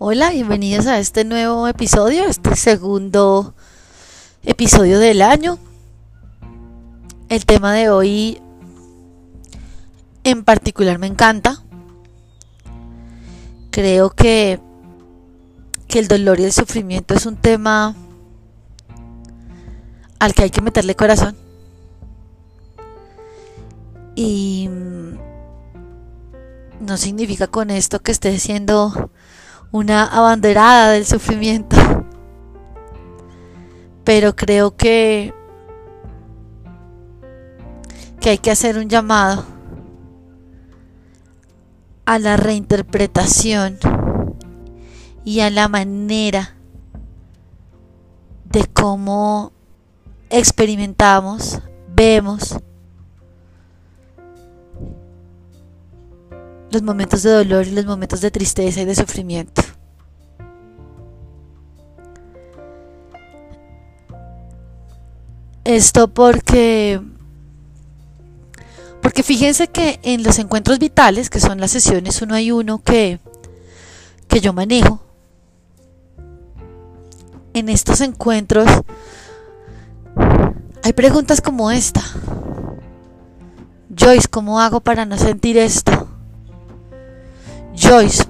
Hola, bienvenidos a este nuevo episodio, este segundo episodio del año. El tema de hoy en particular me encanta. Creo que, que el dolor y el sufrimiento es un tema al que hay que meterle corazón. Y no significa con esto que esté siendo una abanderada del sufrimiento. Pero creo que que hay que hacer un llamado a la reinterpretación y a la manera de cómo experimentamos, vemos los momentos de dolor y los momentos de tristeza y de sufrimiento. Esto porque porque fíjense que en los encuentros vitales, que son las sesiones uno hay uno que, que yo manejo, en estos encuentros hay preguntas como esta. Joyce, ¿cómo hago para no sentir esto? Joyce,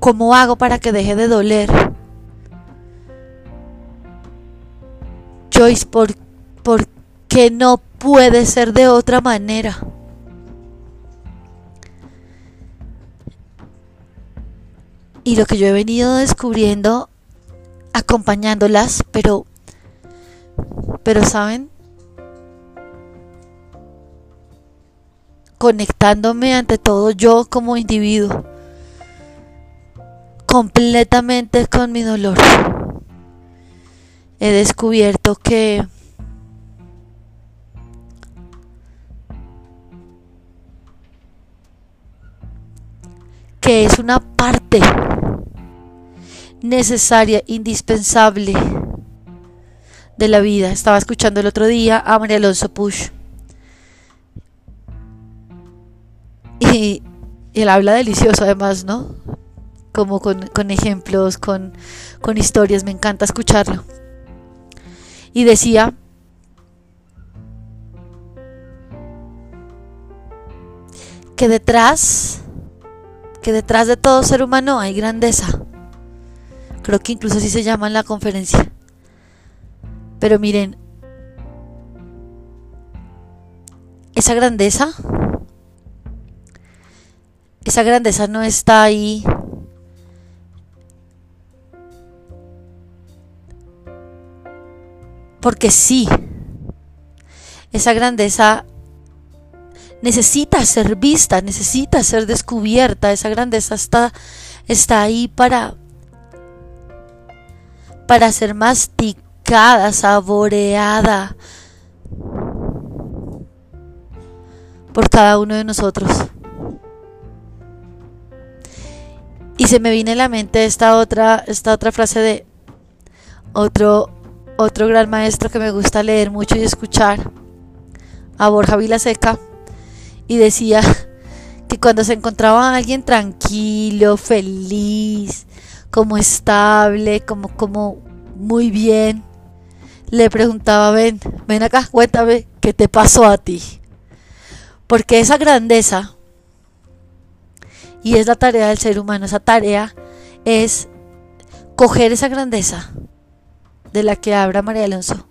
¿cómo hago para que deje de doler? Joyce, ¿por, ¿por qué no puede ser de otra manera? Y lo que yo he venido descubriendo acompañándolas, pero pero saben, conectándome ante todo yo como individuo, completamente con mi dolor. He descubierto que que es una parte necesaria, indispensable de la vida. Estaba escuchando el otro día a María Alonso Push Y, él habla delicioso además, ¿no? Como con, ejemplos, con, con historias, me encanta escucharlo. Y decía que detrás, que detrás de todo ser humano hay grandeza. Creo que incluso así se llama en la conferencia. Pero miren, esa grandeza esa grandeza no está ahí porque sí. Esa grandeza necesita ser vista, necesita ser descubierta. Esa grandeza está, está ahí para, para ser masticada, saboreada por cada uno de nosotros. Y se me viene a la mente esta otra, esta otra frase de otro, otro gran maestro que me gusta leer mucho y escuchar, a Borja Vilaseca, y decía que cuando se encontraba a alguien tranquilo, feliz, como estable, como, como muy bien, le preguntaba, ven, ven acá, cuéntame qué te pasó a ti. Porque esa grandeza y es la tarea del ser humano. Esa tarea es coger esa grandeza de la que habla María Alonso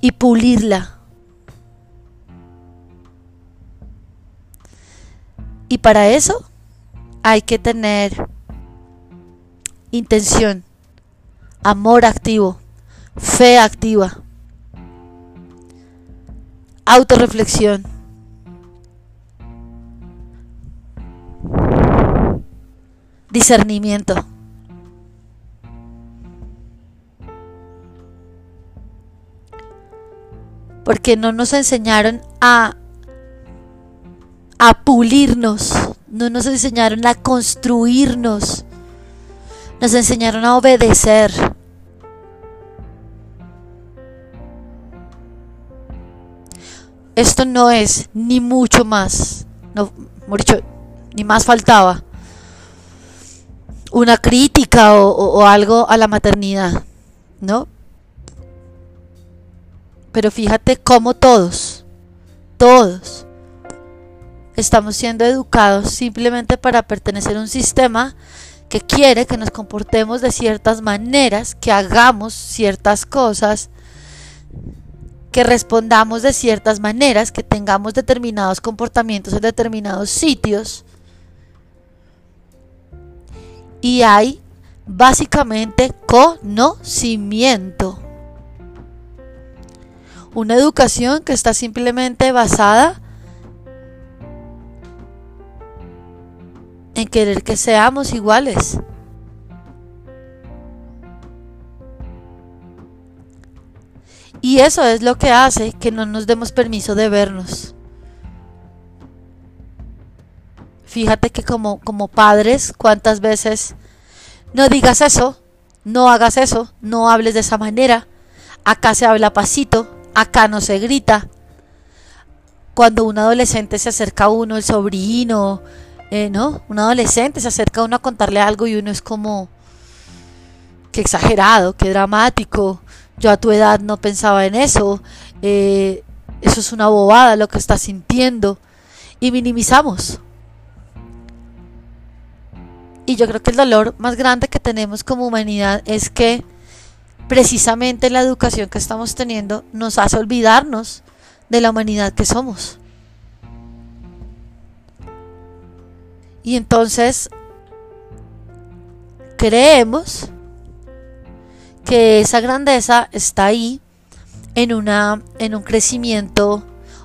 y pulirla. Y para eso hay que tener intención, amor activo, fe activa, autorreflexión discernimiento. Porque no nos enseñaron a, a pulirnos, no nos enseñaron a construirnos, nos enseñaron a obedecer. Esto no es ni mucho más, no, ni más faltaba. Una crítica o, algo a la maternidad, ¿no? Pero fíjate cómo todos, todos, estamos siendo educados simplemente para pertenecer a un sistema que quiere que nos comportemos de ciertas maneras, que hagamos ciertas cosas, que respondamos de ciertas maneras, que tengamos determinados comportamientos en determinados sitios. Y hay básicamente conocimiento. Una educación que está simplemente basada en querer que seamos iguales. Y eso es lo que hace que no nos demos permiso de vernos. Fíjate que como, como padres, cuántas veces no digas eso, no hagas eso, no hables de esa manera, acá se habla pasito, acá no se grita. Cuando un adolescente se acerca a uno, el sobrino, eh, ¿no? Un adolescente se acerca a uno a contarle algo y uno es como, qué exagerado, qué dramático, yo a tu edad no pensaba en eso, eh, eso es una bobada lo que estás sintiendo y minimizamos. Y yo creo que el dolor más grande que tenemos como humanidad es que precisamente la educación que estamos teniendo nos hace olvidarnos de la humanidad que somos. Y entonces creemos que esa grandeza está ahí en, una, en un crecimiento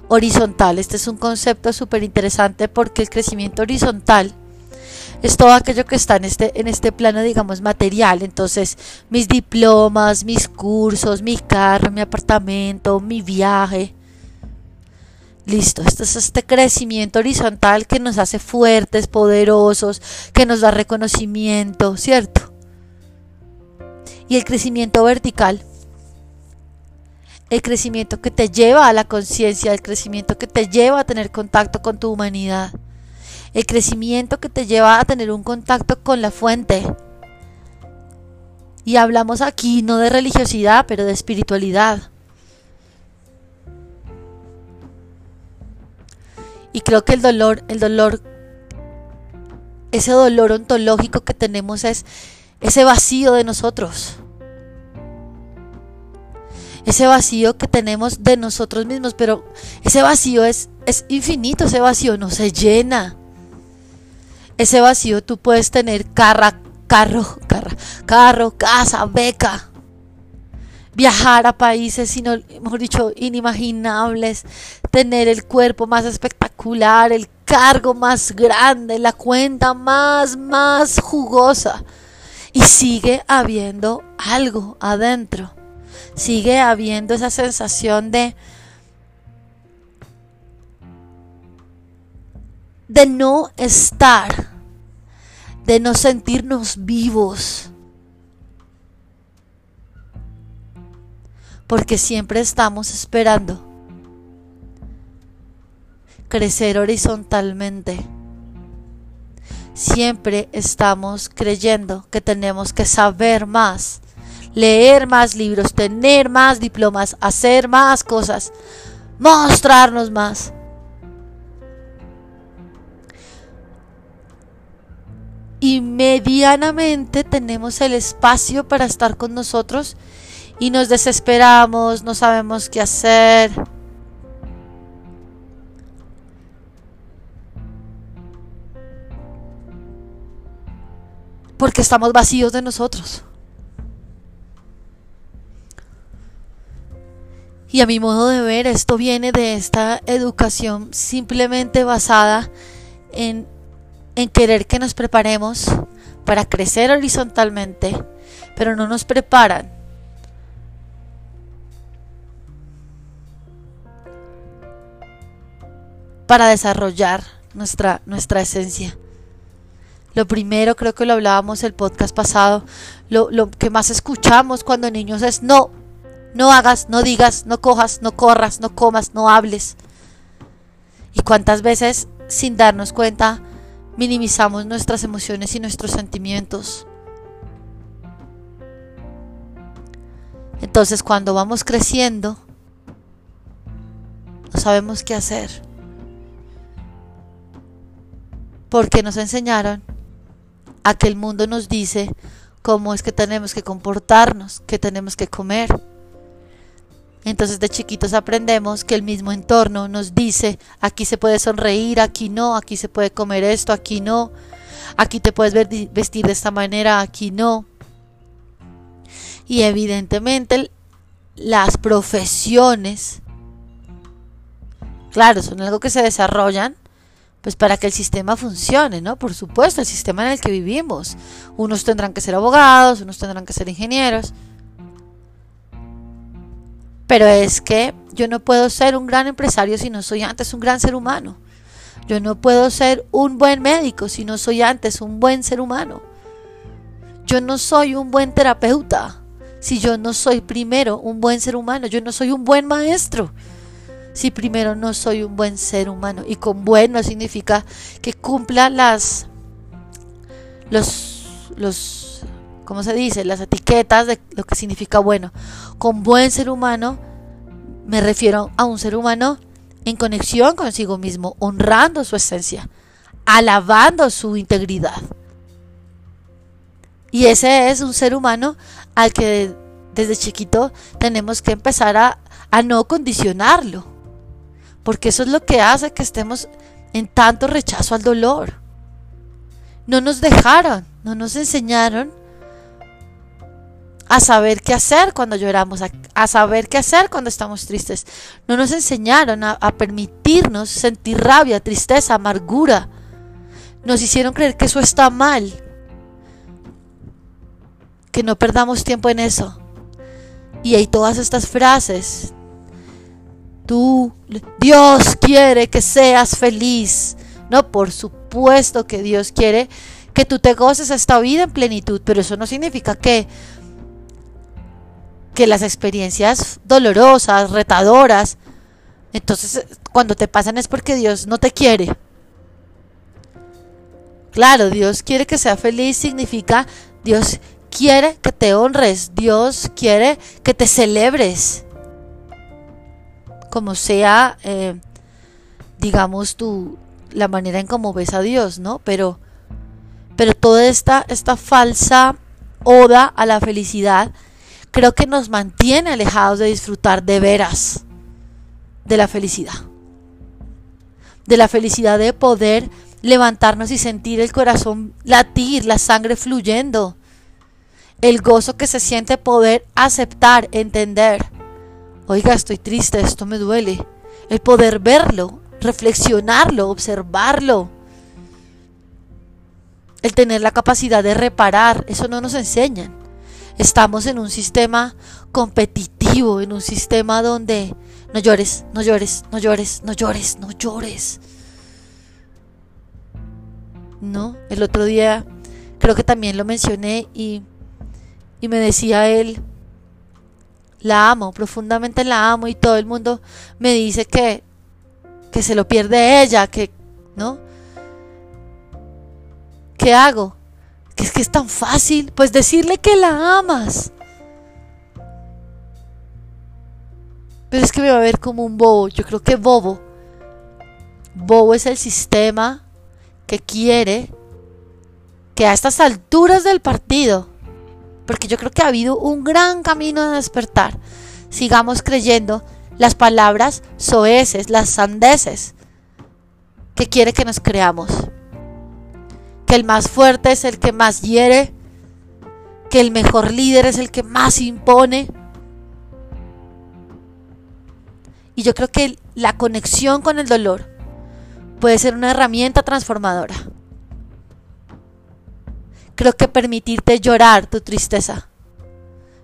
horizontal. Este es un concepto súper interesante porque el crecimiento horizontal es todo aquello que está en este, en este plano, digamos, material. Entonces, mis diplomas, mis cursos, mi carro, mi apartamento, mi viaje, Listo, este es este crecimiento horizontal que nos hace fuertes, poderosos, que nos da reconocimiento, ¿cierto? Y el crecimiento vertical, el crecimiento que te lleva a la conciencia, el crecimiento que te lleva a tener contacto con tu humanidad, el crecimiento que te lleva a tener un contacto con la fuente. Y hablamos aquí no de religiosidad, pero de espiritualidad. Y creo que el dolor, el dolor, ese dolor ontológico que tenemos es ese vacío de nosotros. Ese vacío que tenemos de nosotros mismos, pero ese vacío es, es infinito, ese vacío no se llena. Ese vacío tú puedes tener carro, carro, carro, casa, beca, viajar a países, sino, mejor dicho, inimaginables, tener el cuerpo más espectacular, el cargo más grande, la cuenta más, más jugosa. Y sigue habiendo algo adentro. Sigue habiendo esa sensación de de no estar, de no sentirnos vivos, porque siempre estamos esperando crecer horizontalmente. Siempre estamos creyendo que tenemos que saber más, leer más libros, tener más diplomas, hacer más cosas, mostrarnos más. Y medianamente tenemos el espacio para estar con nosotros y nos desesperamos, no sabemos qué hacer. Porque estamos vacíos de nosotros. Y a mi modo de ver, esto viene de esta educación simplemente basada en, en querer que nos preparemos para crecer horizontalmente, pero no nos preparan para desarrollar nuestra, nuestra esencia. Lo primero, creo que lo hablábamos el podcast pasado, lo, lo que más escuchamos cuando niños es no, no hagas, no digas, no cojas, no corras, no comas, no hables. Y cuántas veces sin darnos cuenta minimizamos nuestras emociones y nuestros sentimientos. Entonces cuando vamos creciendo, no sabemos qué hacer. Porque nos enseñaron a que el mundo nos dice cómo es que tenemos que comportarnos, que tenemos que comer. Entonces de chiquitos aprendemos que el mismo entorno nos dice, aquí se puede sonreír, aquí no, aquí se puede comer esto, aquí no, aquí te puedes vestir de esta manera, aquí no. Y evidentemente las profesiones, claro, son algo que se desarrollan pues para que el sistema funcione, ¿no? Por supuesto, el sistema en el que vivimos. Unos tendrán que ser abogados, unos tendrán que ser ingenieros. Pero es que yo no puedo ser un gran empresario si no soy antes un gran ser humano. Yo no puedo ser un buen médico si no soy antes un buen ser humano. Yo no soy un buen terapeuta si yo no soy primero un buen ser humano. Yo no soy un buen maestro si primero no soy un buen ser humano. Y con bueno significa que cumpla las, los, los, ¿cómo se dice? Las etiquetas de lo que significa bueno. Con buen ser humano me refiero a un ser humano en conexión consigo mismo, honrando su esencia, alabando su integridad. Y ese es un ser humano al que desde chiquito tenemos que empezar a, a no condicionarlo porque eso es lo que hace que estemos en tanto rechazo al dolor. No nos dejaron, no nos enseñaron a saber qué hacer cuando lloramos, a, saber qué hacer cuando estamos tristes. No nos enseñaron a, a permitirnos sentir rabia, tristeza, amargura. Nos hicieron creer que eso está mal. Que no perdamos tiempo en eso. Y hay todas estas frases tú, Dios quiere que seas feliz. No, por supuesto que Dios quiere que tú te goces esta vida en plenitud, pero eso no significa que que las experiencias dolorosas, retadoras, entonces cuando te pasan es porque Dios no te quiere. Claro, Dios quiere que sea feliz significa Dios quiere que te honres, Dios quiere que te celebres como sea, eh, digamos, tu, la manera en cómo ves a Dios, ¿no? Pero, pero toda esta, esta falsa oda a la felicidad creo que nos mantiene alejados de disfrutar de veras de la felicidad. De la felicidad de poder levantarnos y sentir el corazón latir, la sangre fluyendo. El gozo que se siente poder aceptar, entender oiga, estoy triste, esto me duele. El poder verlo, reflexionarlo, observarlo. El tener la capacidad de reparar, eso no nos enseñan. Estamos en un sistema competitivo, en un sistema donde no llores, no llores, no llores, no llores, no llores. No, el otro día creo que también lo mencioné y, y me decía él, la amo, profundamente la amo y todo el mundo me dice que, que se lo pierde ella, que, ¿no? ¿Qué hago? Que es que es tan fácil, pues decirle que la amas. Pero es que me va a ver como un bobo, yo creo que bobo. Bobo es el sistema que quiere que a estas alturas del partido porque yo creo que ha habido un gran camino de despertar. Sigamos creyendo las palabras soeces, las sandeces que quiere que nos creamos. Que el más fuerte es el que más hiere, que el mejor líder es el que más impone. Y yo creo que la conexión con el dolor puede ser una herramienta transformadora. Creo que permitirte llorar tu tristeza.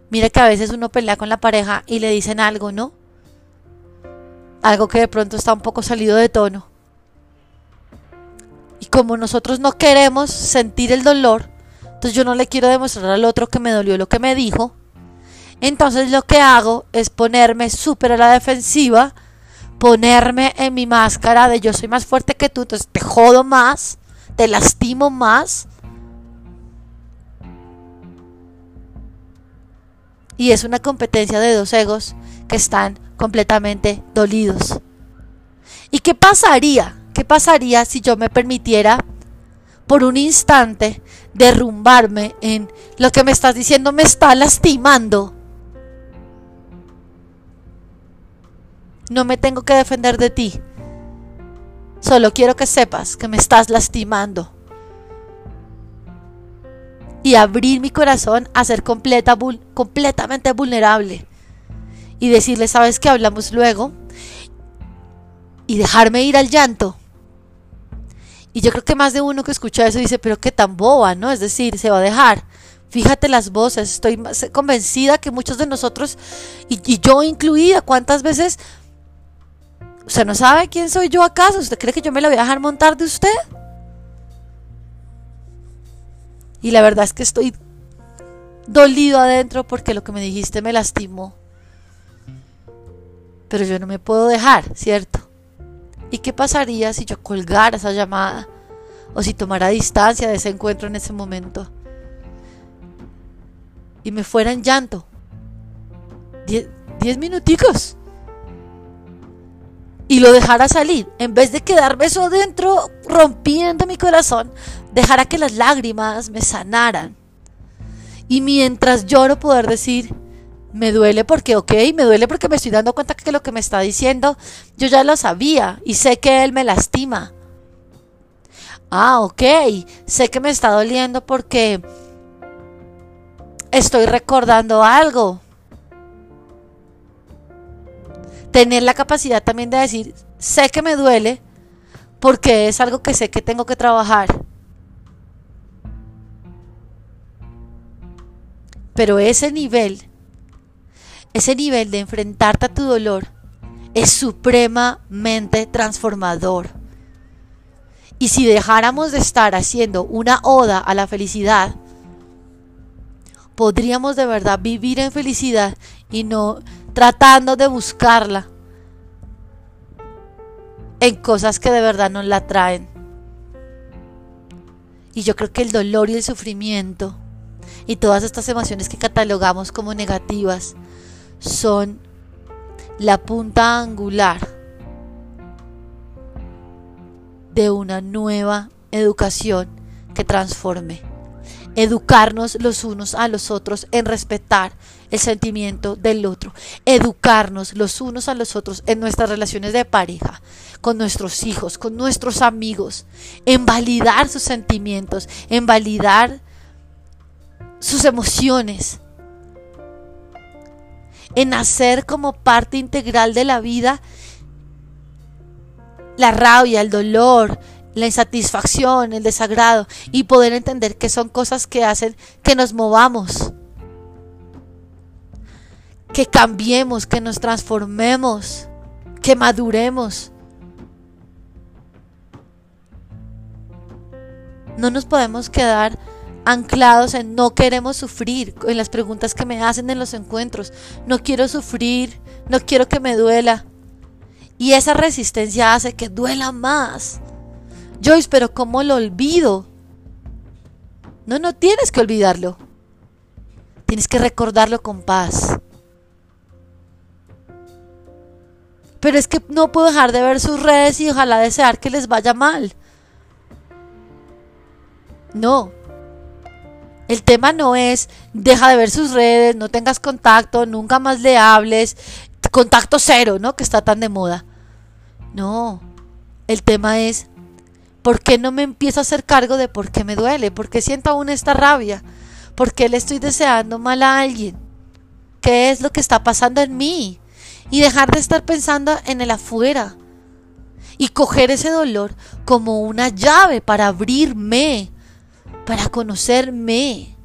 Mira que a veces uno pelea con la pareja y le dicen algo, ¿no? Algo que de pronto está un poco salido de tono. Y como nosotros no queremos sentir el dolor, entonces yo no le quiero demostrar al otro que me dolió lo que me dijo. Entonces lo que hago es ponerme súper a la defensiva, ponerme en mi máscara de yo soy más fuerte que tú, entonces te jodo más, te lastimo más. Y es una competencia de dos egos que están completamente dolidos. ¿Y qué pasaría? ¿Qué pasaría si yo me permitiera por un instante derrumbarme en lo que me estás diciendo me está lastimando? No me tengo que defender de ti. Solo quiero que sepas que me estás lastimando. Y abrir mi corazón a ser completa, completamente vulnerable. Y decirle, ¿sabes que hablamos luego? Y dejarme ir al llanto. Y yo creo que más de uno que escucha eso dice, pero qué tan boba, ¿no? Es decir, se va a dejar. Fíjate las voces, estoy convencida que muchos de nosotros, y, yo incluida, ¿cuántas veces ¿Usted no sabe quién soy yo acaso? ¿Usted cree que yo me lo voy a dejar montar de usted? Y la verdad es que estoy dolido adentro porque lo que me dijiste me lastimó. Pero yo no me puedo dejar, ¿cierto? ¿Y qué pasaría si yo colgara esa llamada? O si tomara distancia de ese encuentro en ese momento. Y me fuera en llanto. Diez, minuticos y lo dejara salir, en vez de quedarme eso dentro rompiendo mi corazón, dejara que las lágrimas me sanaran. Y mientras lloro poder decir, me duele porque, ok, me duele porque me estoy dando cuenta que lo que me está diciendo yo ya lo sabía y sé que él me lastima. Ah, ok, sé que me está doliendo porque estoy recordando algo tener la capacidad también de decir, sé que me duele porque es algo que sé que tengo que trabajar. Pero ese nivel, ese nivel de enfrentarte a tu dolor es supremamente transformador. Y si dejáramos de estar haciendo una oda a la felicidad, podríamos de verdad vivir en felicidad y no tratando de buscarla en cosas que de verdad nos la traen. Y yo creo que el dolor y el sufrimiento y todas estas emociones que catalogamos como negativas son la punta angular de una nueva educación que transforme. Educarnos los unos a los otros en respetar el sentimiento del otro, educarnos los unos a los otros en nuestras relaciones de pareja, con nuestros hijos, con nuestros amigos, en validar sus sentimientos, en validar sus emociones, en hacer como parte integral de la vida la rabia, el dolor, la insatisfacción, el desagrado y poder entender que son cosas que hacen que nos movamos, que cambiemos, que nos transformemos, que maduremos. No nos podemos quedar anclados en no queremos sufrir, en las preguntas que me hacen en los encuentros. No quiero sufrir, no quiero que me duela. Y esa resistencia hace que duela más. Joyce, pero ¿cómo lo olvido? No, no tienes que olvidarlo. Tienes que recordarlo con paz. Pero es que no puedo dejar de ver sus redes y ojalá desear que les vaya mal. No. El tema no es deja de ver sus redes, no tengas contacto, nunca más le hables, contacto cero, ¿no? Que está tan de moda. No. El tema es ¿Por qué no me empiezo a hacer cargo de por qué me duele? ¿Por qué siento aún esta rabia? ¿Por qué le estoy deseando mal a alguien? ¿Qué es lo que está pasando en mí? Y dejar de estar pensando en el afuera. Y coger ese dolor como una llave para abrirme, para conocerme.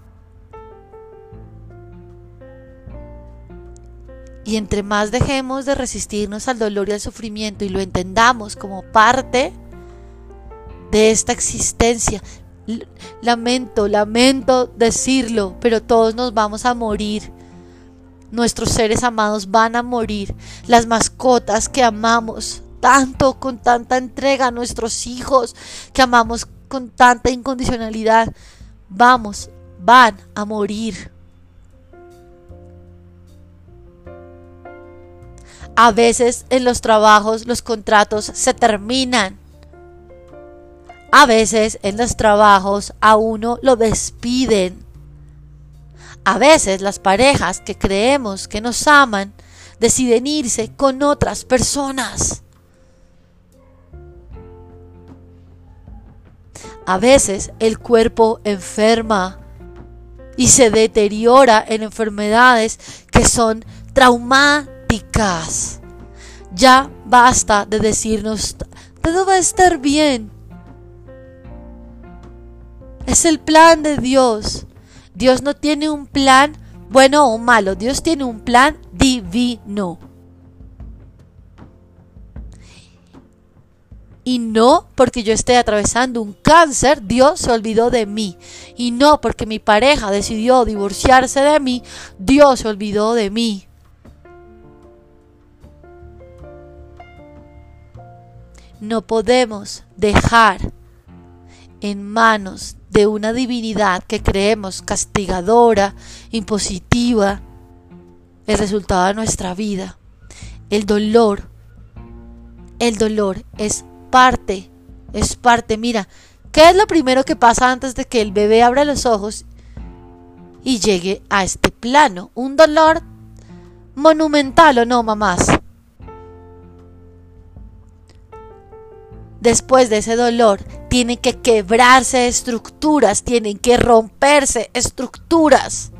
Y entre más dejemos de resistirnos al dolor y al sufrimiento y lo entendamos como parte, de esta existencia. Lamento, lamento decirlo, pero todos nos vamos a morir. Nuestros seres amados van a morir. Las mascotas que amamos tanto, con tanta entrega, nuestros hijos que amamos con tanta incondicionalidad, vamos, van a morir. A veces en los trabajos los contratos se terminan. A veces en los trabajos a uno lo despiden. A veces las parejas que creemos que nos aman deciden irse con otras personas. A veces el cuerpo enferma y se deteriora en enfermedades que son traumáticas. Ya basta de decirnos, todo va a estar bien. Es el plan de Dios. Dios no tiene un plan bueno o malo, Dios tiene un plan divino. Y no porque yo esté atravesando un cáncer, Dios se olvidó de mí. Y no porque mi pareja decidió divorciarse de mí, Dios se olvidó de mí. No podemos dejar en manos de una divinidad que creemos castigadora, impositiva, el resultado de nuestra vida. El dolor, el dolor es parte, es parte. Mira, ¿qué es lo primero que pasa antes de que el bebé abra los ojos y llegue a este plano? Un dolor monumental o no, mamás. Después de ese dolor, tienen que quebrarse estructuras, tienen que romperse estructuras.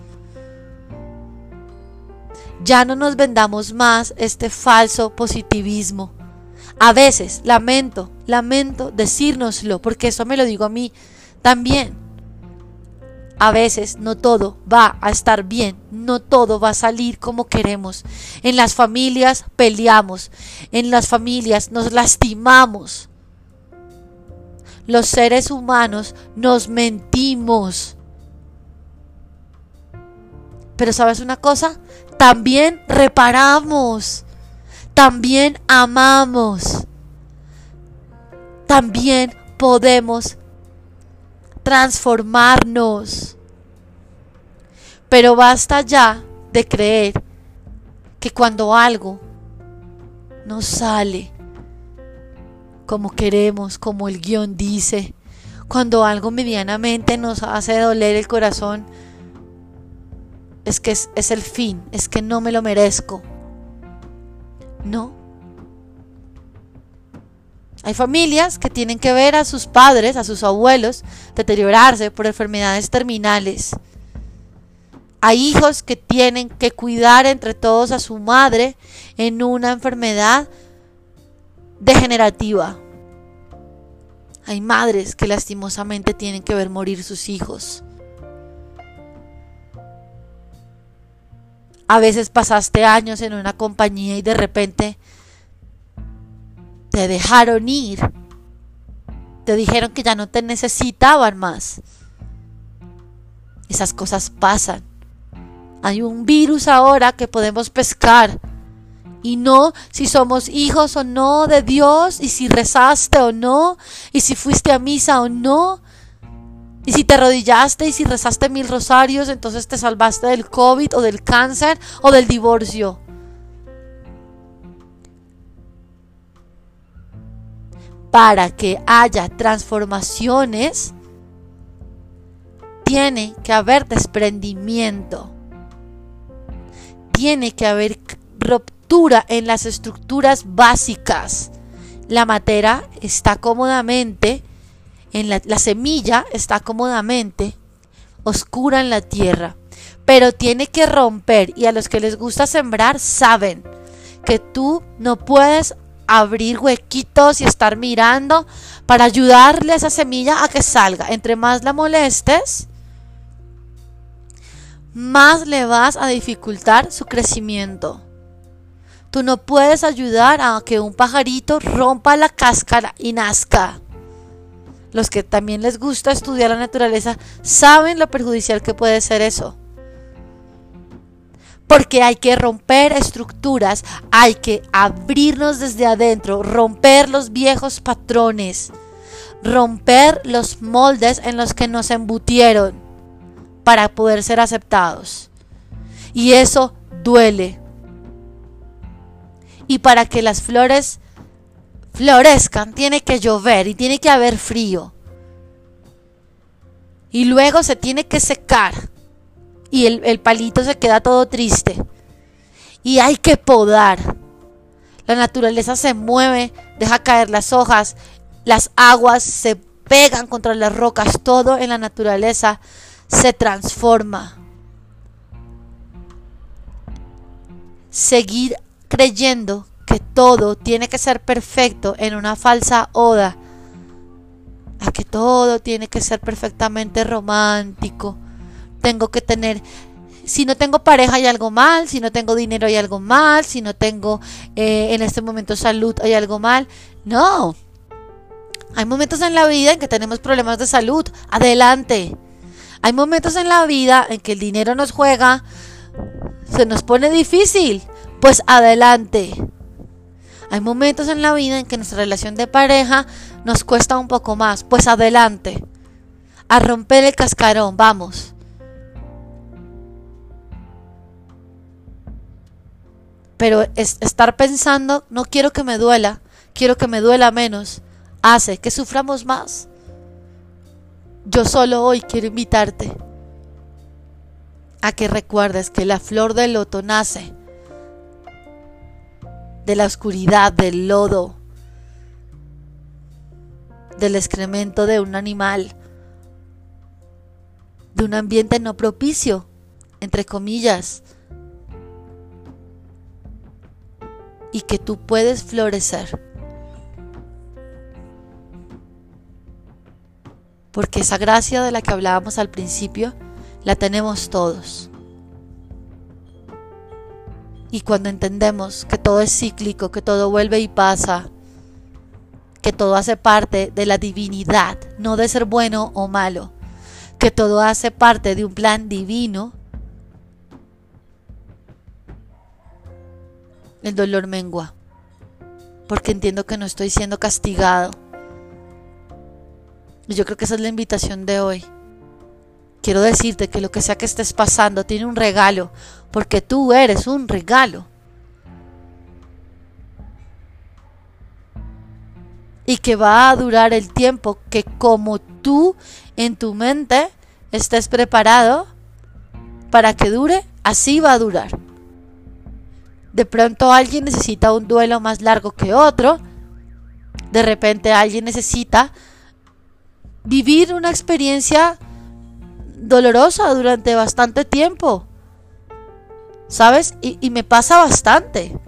Ya no nos vendamos más este falso positivismo. A veces, lamento, lamento decírnoslo, porque eso me lo digo a mí también. A veces no todo va a estar bien, no todo va a salir como queremos. En las familias peleamos, en las familias nos lastimamos. Los seres humanos nos mentimos. Pero sabes una cosa, también reparamos también amamos. También podemos transformarnos. Pero basta ya de creer que cuando algo no sale como queremos, como el guion dice, cuando algo medianamente nos hace doler el corazón, es que es, es el fin, es que no me lo merezco. No. Hay familias que tienen que ver a sus padres, a sus abuelos, deteriorarse por enfermedades terminales. Hay hijos que tienen que cuidar entre todos a su madre en una enfermedad degenerativa. Hay madres que lastimosamente tienen que ver morir sus hijos. A veces pasaste años en una compañía y de repente te dejaron ir. Te dijeron que ya no te necesitaban más. Esas cosas pasan. Hay un virus ahora que podemos pescar. Y no si somos hijos o no de Dios, y si rezaste o no, y si fuiste a misa o no, y si te arrodillaste y si rezaste mil rosarios, entonces te salvaste del COVID o del cáncer o del divorcio. Para que haya transformaciones, tiene que haber desprendimiento. Tiene que haber ruptura en las estructuras básicas. La materia está cómodamente en la, semilla está cómodamente oscura en la tierra, pero tiene que romper y a los que les gusta sembrar saben que tú no puedes abrir huequitos y estar mirando para ayudarle a esa semilla a que salga. Entre más la molestes, más le vas a dificultar su crecimiento. Tú no puedes ayudar a que un pajarito rompa la cáscara y nazca los que también les gusta estudiar la naturaleza, saben lo perjudicial que puede ser eso. Porque hay que romper estructuras, hay que abrirnos desde adentro, romper los viejos patrones, romper los moldes en los que nos embutieron para poder ser aceptados. Y eso duele. Y para que las flores florezcan, tiene que llover y tiene que haber frío. Y luego se tiene que secar. Y el, palito se queda todo triste. Y hay que podar. La naturaleza se mueve, deja caer las hojas, las aguas se pegan contra las rocas, todo en la naturaleza se transforma. Seguir creyendo que todo tiene que ser perfecto en una falsa oda, a que todo tiene que ser perfectamente romántico. Tengo que tener, si no tengo pareja hay algo mal, si no tengo dinero hay algo mal, si no tengo eh, en este momento salud hay algo mal. No, hay momentos en la vida en que tenemos problemas de salud. Adelante. Hay momentos en la vida en que el dinero nos juega, se nos pone difícil. Pues adelante. Hay momentos en la vida en que nuestra relación de pareja nos cuesta un poco más. Pues adelante. A romper el cascarón, vamos. Pero es estar pensando, no quiero que me duela, quiero que me duela menos, hace que suframos más. Yo solo hoy quiero invitarte a que recuerdes que la flor del loto nace de la oscuridad, del lodo, del excremento de un animal, de un ambiente no propicio, entre comillas, y que tú puedes florecer. Porque esa gracia de la que hablábamos al principio, la tenemos todos. Y cuando entendemos que todo es cíclico, que todo vuelve y pasa, que todo hace parte de la divinidad, no de ser bueno o malo, que todo hace parte de un plan divino, el dolor mengua, porque entiendo que no estoy siendo castigado. Y yo creo que esa es la invitación de hoy. Quiero decirte que lo que sea que estés pasando tiene un regalo, porque tú eres un regalo. Y que va a durar el tiempo que como tú en tu mente estés preparado para que dure, así va a durar. De pronto alguien necesita un duelo más largo que otro. De repente alguien necesita vivir una experiencia dolorosa durante bastante tiempo. ¿Sabes? Y, me pasa bastante.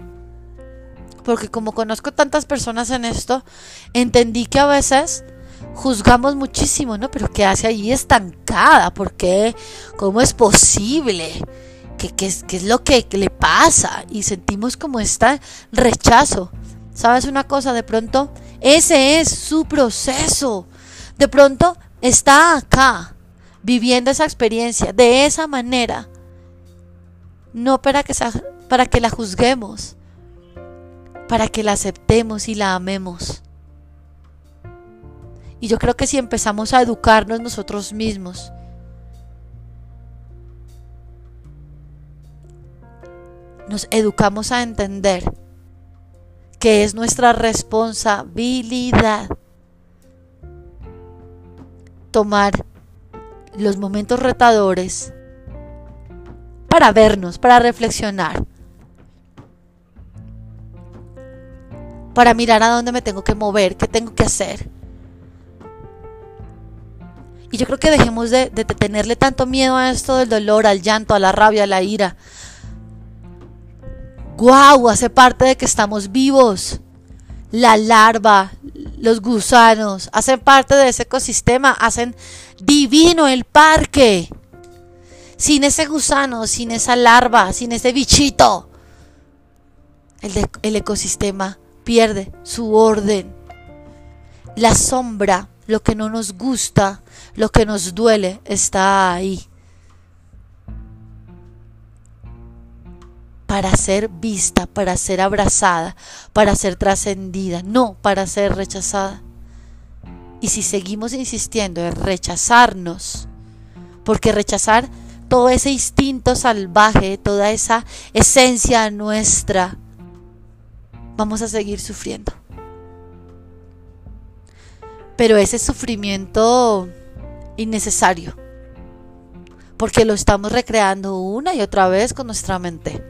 Porque como conozco tantas personas en esto, entendí que a veces juzgamos muchísimo, ¿no? Pero ¿qué hace allí estancada? ¿Por qué? ¿Cómo es posible? ¿Qué, qué, qué es lo que le pasa? Y sentimos como este rechazo. ¿Sabes una cosa? De pronto, ese es su proceso. De pronto está acá, viviendo esa experiencia de esa manera, no para que, para que la juzguemos, para que la aceptemos y la amemos. Y yo creo que si empezamos a educarnos nosotros mismos, nos educamos a entender que es nuestra responsabilidad tomar los momentos retadores para vernos, para reflexionar, para mirar a dónde me tengo que mover, qué tengo que hacer. Y yo creo que dejemos de, tenerle tanto miedo a esto del dolor, al llanto, a la rabia, a la ira. ¡Guau! Hace parte de que estamos vivos. La larva, los gusanos, hacen parte de ese ecosistema, hacen divino el parque. Sin ese gusano, sin esa larva, sin ese bichito, el, ecosistema pierde su orden. La sombra, lo que no nos gusta, lo que nos duele, está ahí. para ser vista, para ser abrazada, para ser trascendida, no para ser rechazada. Y si seguimos insistiendo en rechazarnos, porque rechazar todo ese instinto salvaje, toda esa esencia nuestra, vamos a seguir sufriendo. Pero ese sufrimiento innecesario, porque lo estamos recreando una y otra vez con nuestra mente,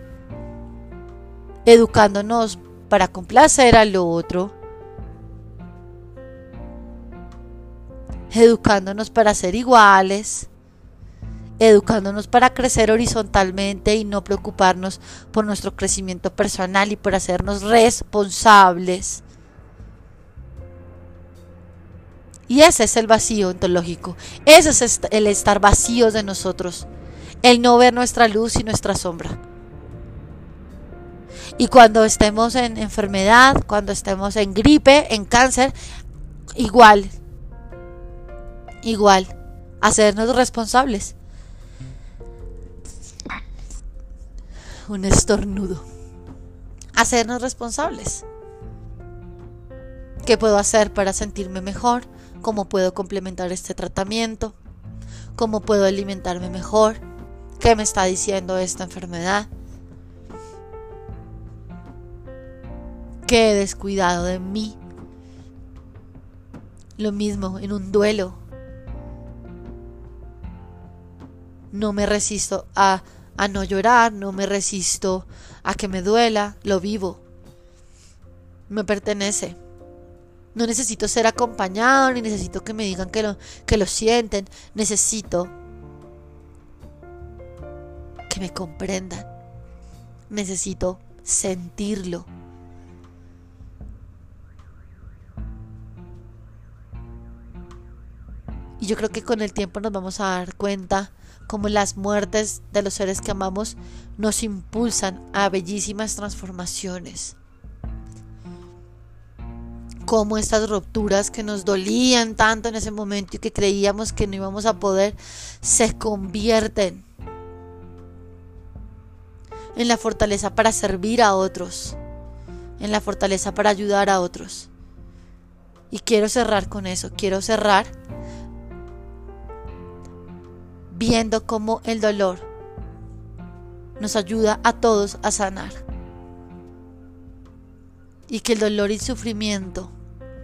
educándonos para complacer al otro, educándonos para ser iguales, educándonos para crecer horizontalmente y no preocuparnos por nuestro crecimiento personal y por hacernos responsables. Y ese es el vacío ontológico, ese es el estar vacíos de nosotros, el no ver nuestra luz y nuestra sombra. Y cuando estemos en enfermedad, cuando estemos en gripe, en cáncer, igual, igual, hacernos responsables. Un estornudo. Hacernos responsables. ¿Qué puedo hacer para sentirme mejor? ¿Cómo puedo complementar este tratamiento? ¿Cómo puedo alimentarme mejor? ¿Qué me está diciendo esta enfermedad? ¿Qué he descuidado de mí? Lo mismo en un duelo. No me resisto a, a no llorar, no me resisto a que me duela, lo vivo. Me pertenece. No necesito ser acompañado, ni necesito que me digan que lo, que lo sienten. Necesito que me comprendan. Necesito sentirlo. Y yo creo que con el tiempo nos vamos a dar cuenta como las muertes de los seres que amamos nos impulsan a bellísimas transformaciones. Como estas rupturas que nos dolían tanto en ese momento y que creíamos que no íbamos a poder, se convierten en la fortaleza para servir a otros, en la fortaleza para ayudar a otros. Y quiero cerrar con eso, quiero cerrar viendo cómo el dolor nos ayuda a todos a sanar. Y que el dolor y sufrimiento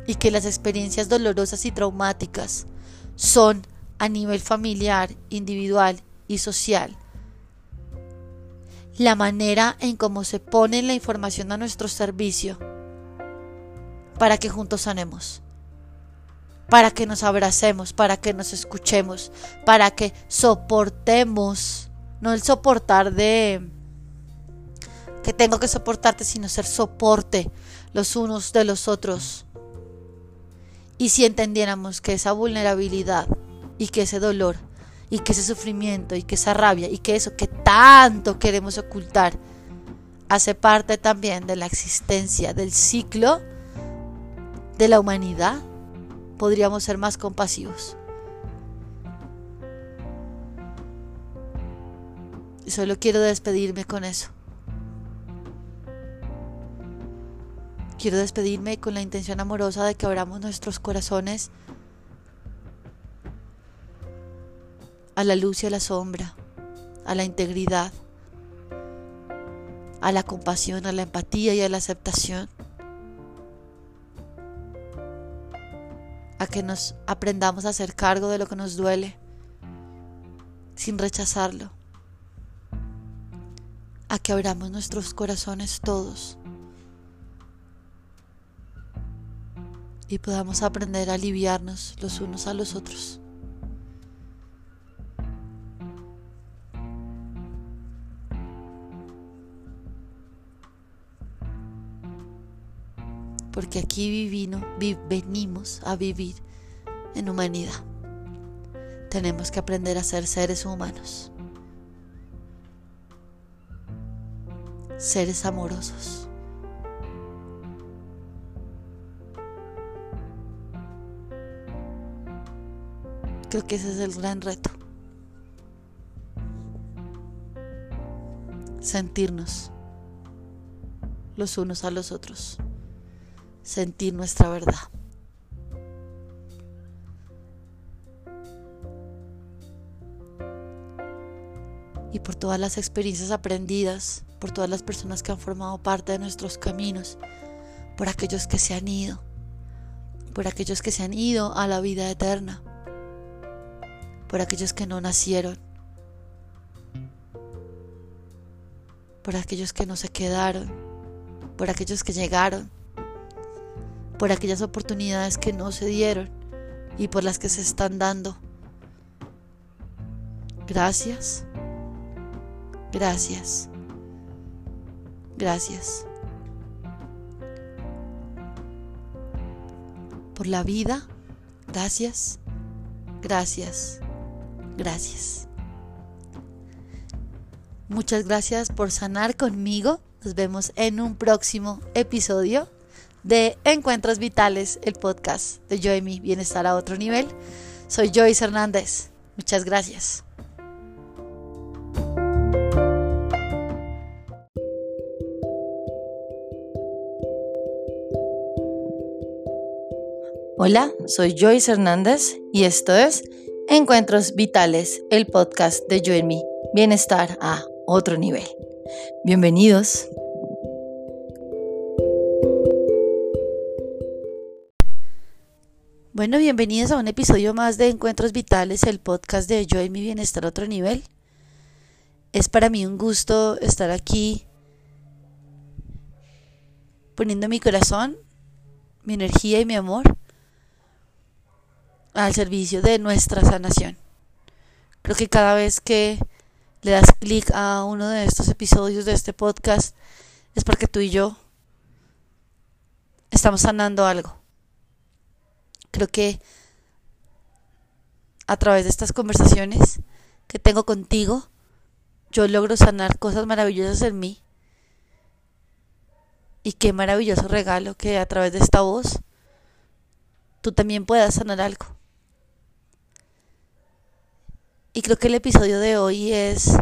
y que las experiencias dolorosas y traumáticas son a nivel familiar, individual y social. La manera en cómo se pone la información a nuestro servicio para que juntos sanemos para que nos abracemos, para que nos escuchemos, para que soportemos, no el soportar de que tengo que soportarte, sino ser soporte los unos de los otros. Y si entendiéramos que esa vulnerabilidad y que ese dolor y que ese sufrimiento y que esa rabia y que eso que tanto queremos ocultar hace parte también de la existencia del ciclo de la humanidad, podríamos ser más compasivos. Y solo quiero despedirme con eso. Quiero despedirme con la intención amorosa de que abramos nuestros corazones a la luz y a la sombra, a la integridad, a la compasión, a la empatía y a la aceptación. A que nos aprendamos a hacer cargo de lo que nos duele sin rechazarlo, a que abramos nuestros corazones todos y podamos aprender a aliviarnos los unos a los otros. Porque aquí vivino, venimos a vivir en humanidad. Tenemos que aprender a ser seres humanos, seres amorosos. Creo que ese es el gran reto. Sentirnos los unos a los otros sentir nuestra verdad. Y por todas las experiencias aprendidas, por todas las personas que han formado parte de nuestros caminos, por aquellos que se han ido, por aquellos que se han ido a la vida eterna, por aquellos que no nacieron, por aquellos que no se quedaron, por aquellos que llegaron, por aquellas oportunidades que no se dieron y por las que se están dando. Gracias, gracias, gracias. Por la vida, gracias, gracias, gracias. Muchas gracias por sanar conmigo. Nos vemos en un próximo episodio de Encuentros Vitales, el podcast de Yo y mi bienestar a otro nivel. Soy Joyce Hernández. Muchas gracias. Hola, soy Joyce Hernández y esto es Encuentros Vitales, el podcast de Yo y mi bienestar a otro nivel. Bienvenidos. Bueno, bienvenidos a un episodio más de Encuentros Vitales, el podcast de Yo y mi bienestar a otro nivel. Es para mí un gusto estar aquí poniendo mi corazón, mi energía y mi amor al servicio de nuestra sanación. Creo que cada vez que le das clic a uno de estos episodios de este podcast es porque tú y yo estamos sanando algo Creo que a través de estas conversaciones que tengo contigo, yo logro sanar cosas maravillosas en mí. Y qué maravilloso regalo que a través de esta voz tú también puedas sanar algo. Y creo que el episodio de hoy es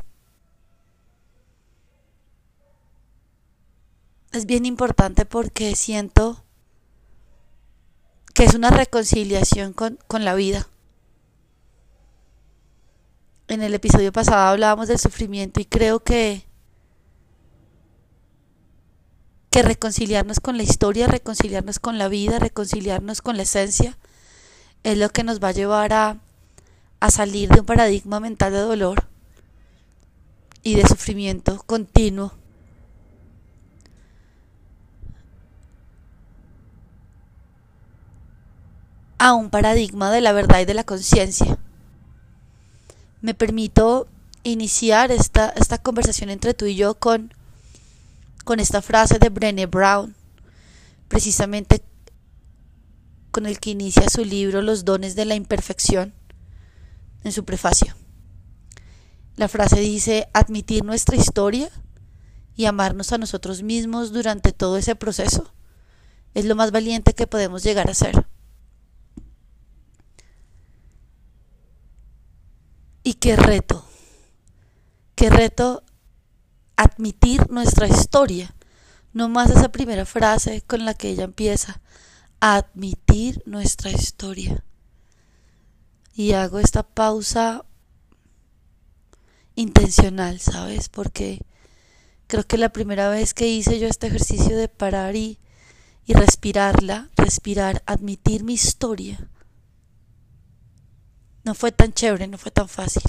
es bien importante porque siento que es una reconciliación con, la vida. En el episodio pasado hablábamos del sufrimiento y creo que que reconciliarnos con la historia, reconciliarnos con la vida, reconciliarnos con la esencia, es lo que nos va a llevar a, a salir de un paradigma mental de dolor y de sufrimiento continuo a un paradigma de la verdad y de la conciencia. Me permito iniciar esta, esta conversación entre tú y yo con, con esta frase de Brené Brown, precisamente con el que inicia su libro Los dones de la imperfección en su prefacio. La frase dice, admitir nuestra historia y amarnos a nosotros mismos durante todo ese proceso es lo más valiente que podemos llegar a ser. Y qué reto, qué reto admitir nuestra historia. No más esa primera frase con la que ella empieza, admitir nuestra historia. Y hago esta pausa intencional, ¿sabes? Porque creo que la primera vez que hice yo este ejercicio de parar y, y respirarla, respirar, admitir mi historia, no fue tan chévere, no fue tan fácil.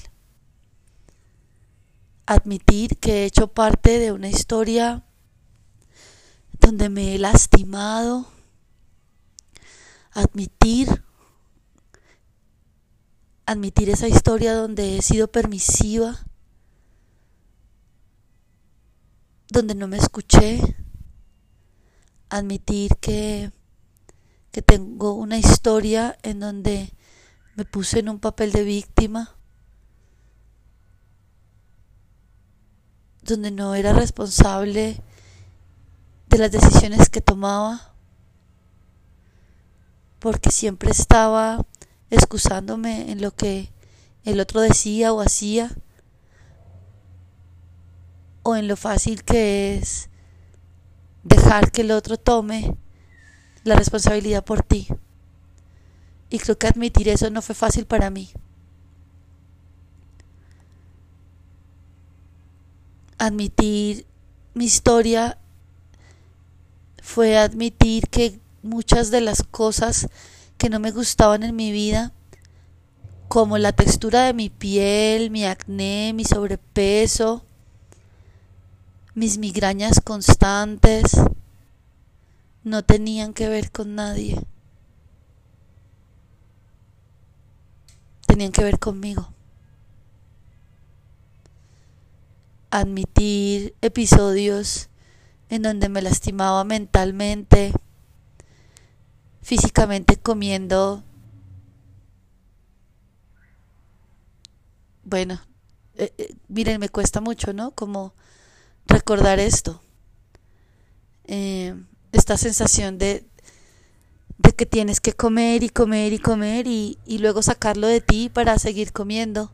Admitir que he hecho parte de una historia donde me he lastimado. Admitir admitir esa historia donde he sido permisiva, donde no me escuché, admitir que, que tengo una historia en donde me puse en un papel de víctima donde no era responsable de las decisiones que tomaba porque siempre estaba excusándome en lo que el otro decía o hacía o en lo fácil que es dejar que el otro tome la responsabilidad por ti. Y creo que admitir eso no fue fácil para mí. admitir mi historia fue admitir que muchas de las cosas que no me gustaban en mi vida, como la textura de mi piel, mi acné, mi sobrepeso, mis migrañas constantes, no tenían que ver con nadie. Tenían que ver conmigo. Admitir episodios en donde me lastimaba mentalmente, físicamente comiendo. Bueno, eh, eh, miren, me cuesta mucho, ¿no? Como recordar esto. Eh, esta sensación de, de que tienes que comer y comer y comer y, y luego sacarlo de ti para seguir comiendo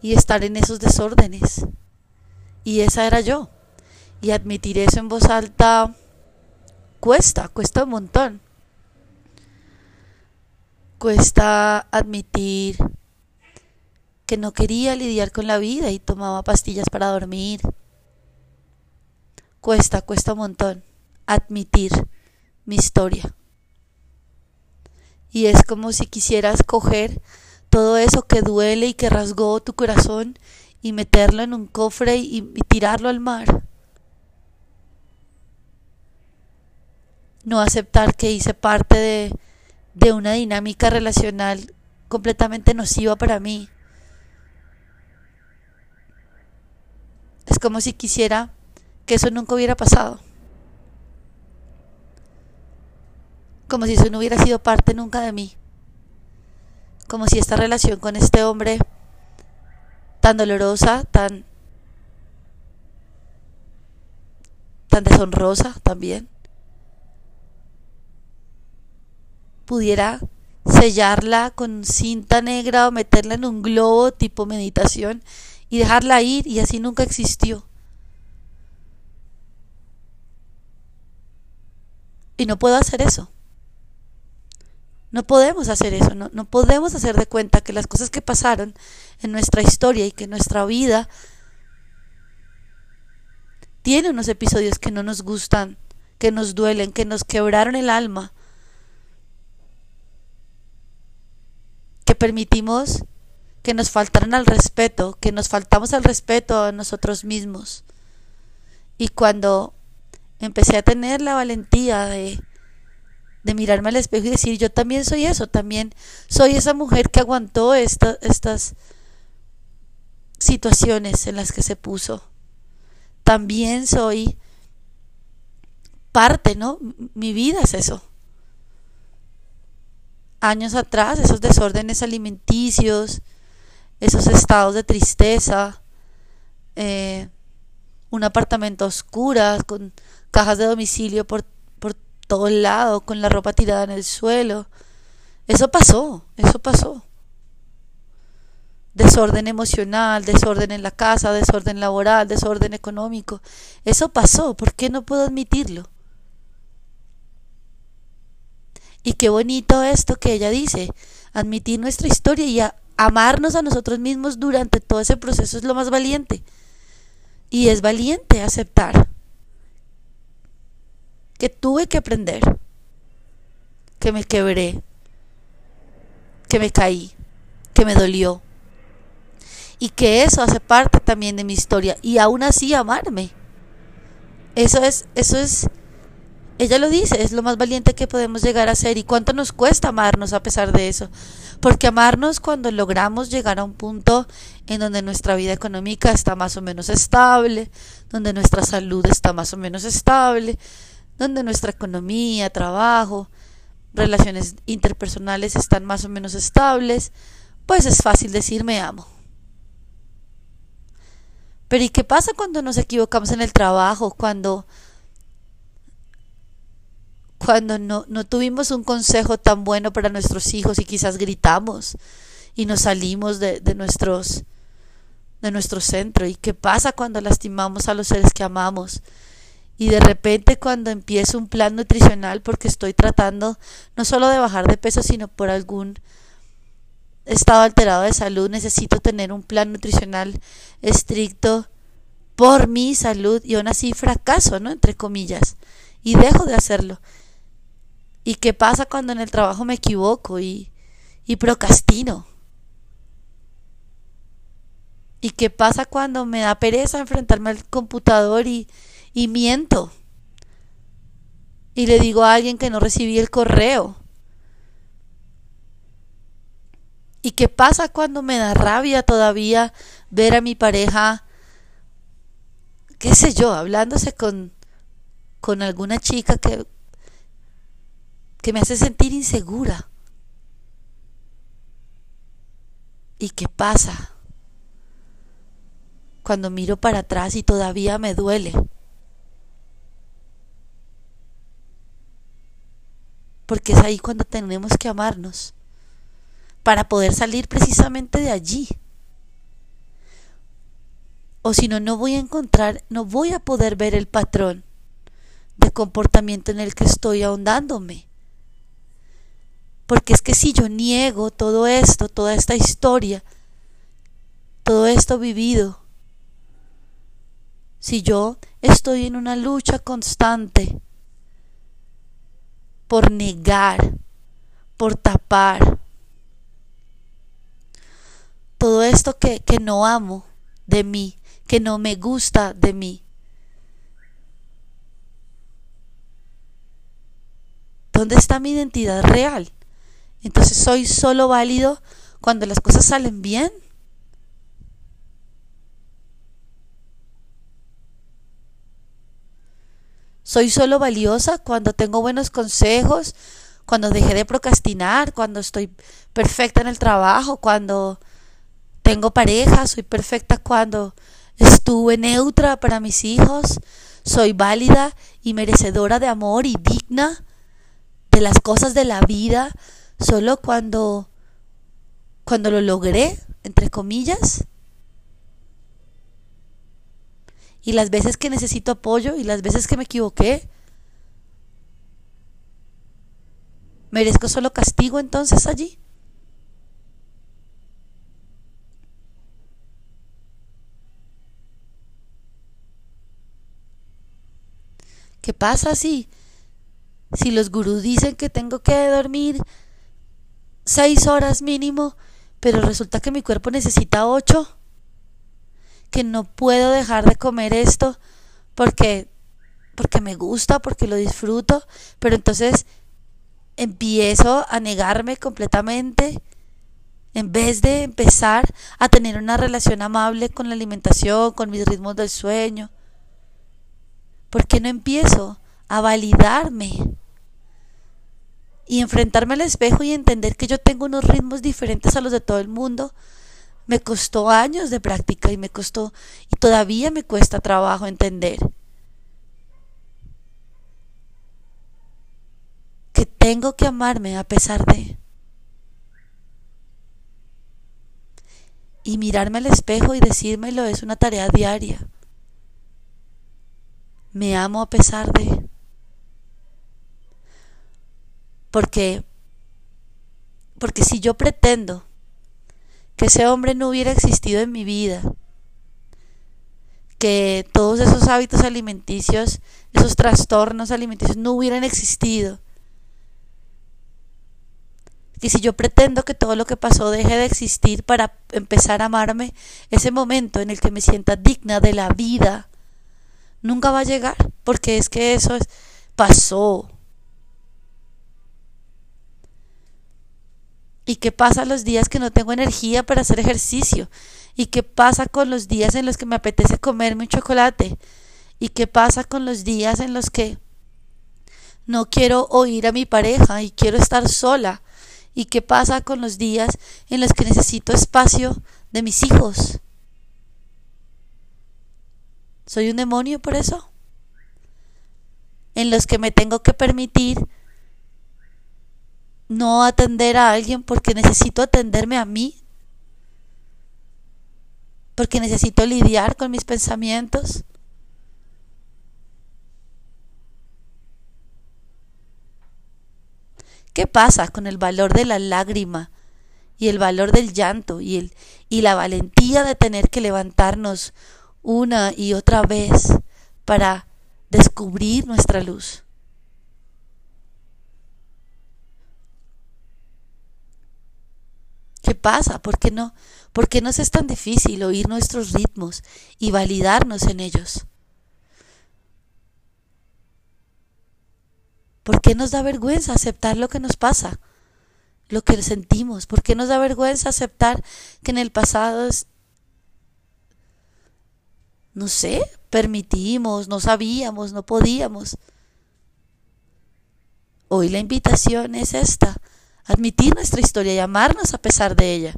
y estar en esos desórdenes. Y esa era yo. Y admitir eso en voz alta cuesta, cuesta un montón. Cuesta admitir que no quería lidiar con la vida y tomaba pastillas para dormir. Cuesta, cuesta un montón admitir mi historia. Y es como si quisieras coger todo eso que duele y que rasgó tu corazón y meterlo en un cofre y, y tirarlo al mar. No aceptar que hice parte de, de una dinámica relacional completamente nociva para mí. Es como si quisiera que eso nunca hubiera pasado. Como si eso no hubiera sido parte nunca de mí, como si esta relación con este hombre tan dolorosa, tan tan deshonrosa también, pudiera sellarla con cinta negra o meterla en un globo tipo meditación y dejarla ir y así nunca existió. Y no puedo hacer eso. No podemos hacer eso, no, no podemos hacer de cuenta que las cosas que pasaron en nuestra historia y que nuestra vida tiene unos episodios que no nos gustan, que nos duelen, que nos quebraron el alma, que permitimos que nos faltaran al respeto, que nos faltamos al respeto a nosotros mismos. Y cuando empecé a tener la valentía de de mirarme al espejo y decir, yo también soy eso, también soy esa mujer que aguantó estas situaciones en las que se puso. También soy parte, ¿no? Mi vida es eso. Años atrás, esos desórdenes alimenticios, esos estados de tristeza, eh, un apartamento oscuro con cajas de domicilio por todo lado, con la ropa tirada en el suelo. Eso pasó, eso pasó. Desorden emocional, desorden en la casa, desorden laboral, desorden económico. Eso pasó, ¿por qué no puedo admitirlo? Y qué bonito esto que ella dice, admitir nuestra historia y amarnos a nosotros mismos durante todo ese proceso es lo más valiente. Y es valiente aceptar que tuve que aprender, que me quebré, que me caí, que me dolió. Y que eso hace parte también de mi historia. Y aún así amarme. Eso es, eso es, ella lo dice, es lo más valiente que podemos llegar a ser. ¿Y cuánto nos cuesta amarnos a pesar de eso? Porque amarnos cuando logramos llegar a un punto en donde nuestra vida económica está más o menos estable, donde nuestra salud está más o menos estable, donde nuestra economía, trabajo, relaciones interpersonales están más o menos estables, pues es fácil decir me amo. Pero ¿y qué pasa cuando nos equivocamos en el trabajo? Cuando, cuando no, no tuvimos un consejo tan bueno para nuestros hijos y quizás gritamos y nos salimos de, de nuestros de nuestro centro. ¿Y qué pasa cuando lastimamos a los seres que amamos? Y de repente cuando empiezo un plan nutricional porque estoy tratando no solo de bajar de peso, sino por algún estado alterado de salud, necesito tener un plan nutricional estricto por mi salud y aún así fracaso, ¿no? Entre comillas. Y dejo de hacerlo. ¿Y qué pasa cuando en el trabajo me equivoco y, y procrastino? ¿Y qué pasa cuando me da pereza enfrentarme al computador y, y miento? Y le digo a alguien que no recibí el correo. ¿Y qué pasa cuando me da rabia todavía ver a mi pareja, qué sé yo, hablándose con, con alguna chica que, que me hace sentir insegura? ¿Y qué pasa cuando miro para atrás y todavía me duele? Porque es ahí cuando tenemos que amarnos para poder salir precisamente de allí. O si no, no voy a encontrar, no voy a poder ver el patrón de comportamiento en el que estoy ahondándome. Porque es que si yo niego todo esto, toda esta historia, todo esto vivido, si yo estoy en una lucha constante por negar, por tapar, todo esto que, que no amo de mí, que no me gusta de mí. ¿Dónde está mi identidad real? Entonces soy solo válido cuando las cosas salen bien. Soy solo valiosa cuando tengo buenos consejos, cuando dejé de procrastinar, cuando estoy perfecta en el trabajo, cuando tengo pareja, soy perfecta cuando estuve neutra para mis hijos, soy válida y merecedora de amor y digna de las cosas de la vida solo cuando cuando lo logré, entre comillas. Y las veces que necesito apoyo y las veces que me equivoqué, ¿merezco solo castigo entonces allí? ¿Qué pasa si, si los gurús dicen que tengo que dormir seis horas mínimo, pero resulta que mi cuerpo necesita ocho? Que no puedo dejar de comer esto porque, porque me gusta, porque lo disfruto, pero entonces empiezo a negarme completamente en vez de empezar a tener una relación amable con la alimentación, con mis ritmos del sueño, ¿Por qué no empiezo a validarme? Y enfrentarme al espejo y entender que yo tengo unos ritmos diferentes a los de todo el mundo. Me costó años de práctica y me costó, y todavía me cuesta trabajo entender que tengo que amarme a pesar de... Y mirarme al espejo y decírmelo es una tarea diaria. Me amo a pesar de... Porque, porque si yo pretendo que ese hombre no hubiera existido en mi vida, que todos esos hábitos alimenticios, esos trastornos alimenticios no hubieran existido, que si yo pretendo que todo lo que pasó deje de existir para empezar a amarme, ese momento en el que me sienta digna de la vida, nunca va a llegar, porque es que eso pasó. ¿Y qué pasa los días que no tengo energía para hacer ejercicio? ¿Y qué pasa con los días en los que me apetece comerme un chocolate? ¿Y qué pasa con los días en los que no quiero oír a mi pareja y quiero estar sola? ¿Y qué pasa con los días en los que necesito espacio de mis hijos? ¿Soy un demonio por eso? En los que me tengo que permitir no atender a alguien porque necesito atenderme a mí, porque necesito lidiar con mis pensamientos. ¿Qué pasa con el valor de la lágrima y el valor del llanto y, el, y la valentía de tener que levantarnos una y otra vez para descubrir nuestra luz. ¿Qué pasa? ¿Por qué no? ¿Por qué nos es tan difícil oír nuestros ritmos y validarnos en ellos? ¿Por qué nos da vergüenza aceptar lo que nos pasa? Lo que sentimos. ¿Por qué nos da vergüenza aceptar que en el pasado es, no sé, permitimos, no sabíamos, no podíamos? Hoy la invitación es esta, admitir nuestra historia y amarnos a pesar de ella.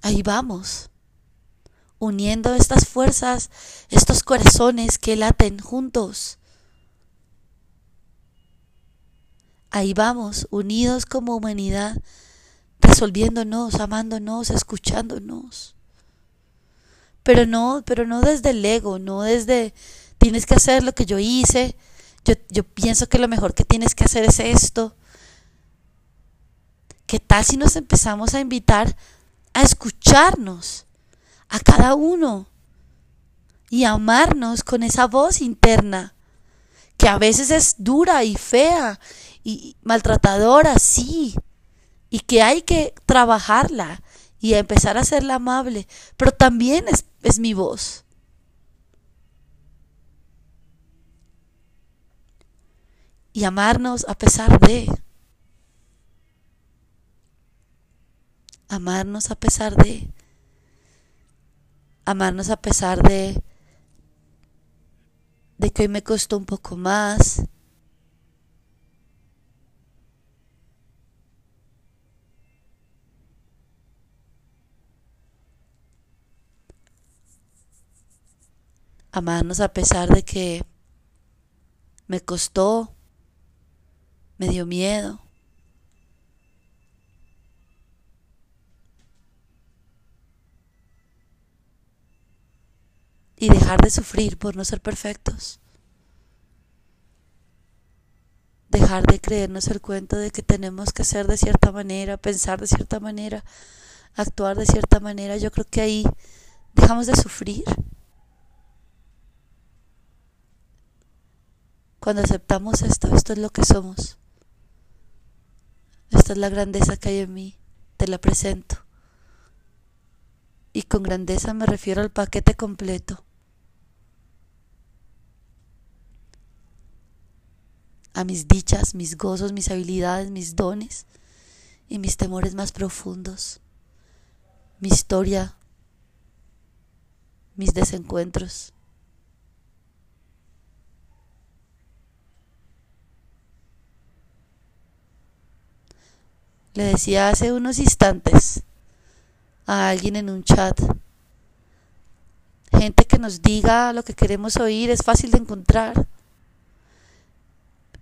Ahí vamos, uniendo estas fuerzas, estos corazones que laten juntos. Ahí vamos, unidos como humanidad, resolviéndonos, amándonos, escuchándonos. Pero no, pero no desde el ego, no desde tienes que hacer lo que yo hice. Yo, yo pienso que lo mejor que tienes que hacer es esto. ¿Qué tal si nos empezamos a invitar a escucharnos a cada uno y amarnos con esa voz interna que a veces es dura y fea y maltratadora, sí, y que hay que trabajarla y empezar a hacerla amable, pero también es, es mi voz. Y amarnos a pesar de. amarnos a pesar de, amarnos a pesar de, de que hoy me costó un poco más, amarnos a pesar de que me costó, me dio miedo. y dejar de sufrir por no ser perfectos. Dejar de creernos el cuento de que tenemos que ser de cierta manera, pensar de cierta manera, actuar de cierta manera. Yo creo que ahí dejamos de sufrir. Cuando aceptamos esto, esto es lo que somos. Esta es la grandeza que hay en mí, te la presento. Y con grandeza me refiero al paquete completo. a mis dichas, mis gozos, mis habilidades, mis dones y mis temores más profundos, mi historia, mis desencuentros. Le decía hace unos instantes a alguien en un chat, gente que nos diga lo que queremos oír es fácil de encontrar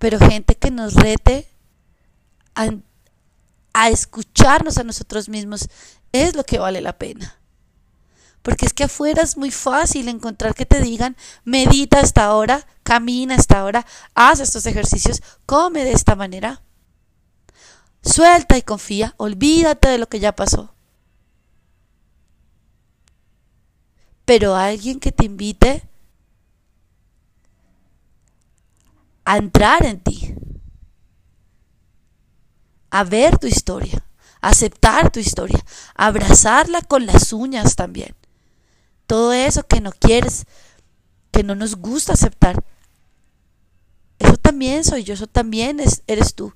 pero gente que nos rete a, escucharnos a nosotros mismos es lo que vale la pena. Porque es que afuera es muy fácil encontrar que te digan, medita hasta ahora, camina hasta ahora, haz estos ejercicios, come de esta manera. Suelta y confía, olvídate de lo que ya pasó. Pero alguien que te invite a entrar en ti, a ver tu historia, a aceptar tu historia, a abrazarla con las uñas también. Todo eso que no quieres, que no nos gusta aceptar, eso también soy yo, eso también es, eres tú.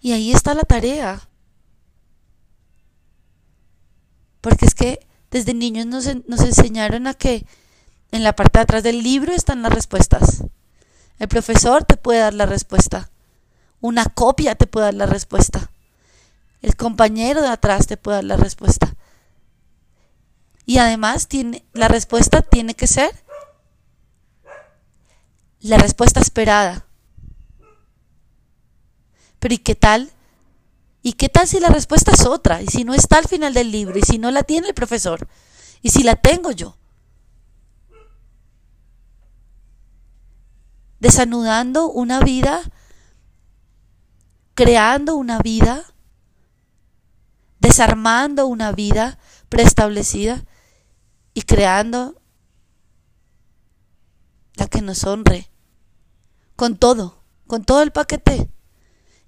Y ahí está la tarea. Porque es que desde niños nos, nos enseñaron a que en la parte de atrás del libro están las respuestas. El profesor te puede dar la respuesta. Una copia te puede dar la respuesta. El compañero de atrás te puede dar la respuesta. Y además tiene, la respuesta tiene que ser la respuesta esperada. Pero ¿y qué tal? ¿Y qué tal si la respuesta es otra? Y si no está al final del libro, y si no la tiene el profesor, y si la tengo yo. desanudando una vida, creando una vida, desarmando una vida preestablecida y creando la que nos honre, con todo, con todo el paquete.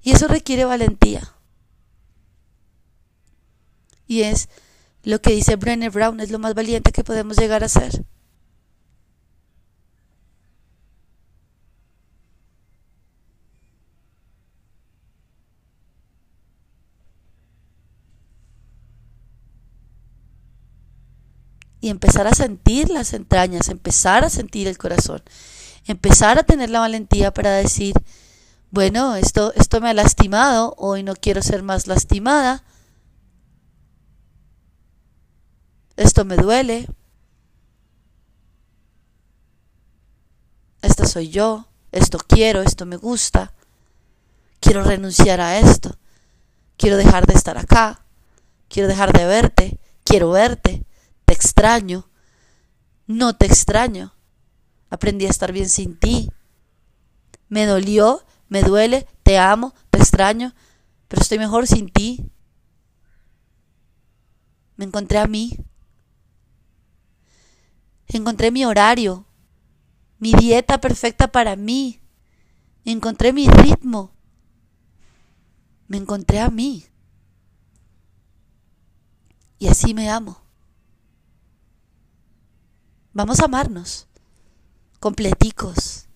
Y eso requiere valentía. Y es lo que dice Brené Brown, es lo más valiente que podemos llegar a ser. y empezar a sentir las entrañas, empezar a sentir el corazón, empezar a tener la valentía para decir, bueno, esto, esto me ha lastimado, hoy no quiero ser más lastimada, esto me duele, esta soy yo, esto quiero, esto me gusta, quiero renunciar a esto, quiero dejar de estar acá, quiero dejar de verte, quiero verte. Te extraño, no te extraño. Aprendí a estar bien sin ti. Me dolió, me duele, te amo, te extraño, pero estoy mejor sin ti. Me encontré a mí. Encontré mi horario, mi dieta perfecta para mí. Encontré mi ritmo. Me encontré a mí. Y así me amo. Vamos a amarnos, completicos,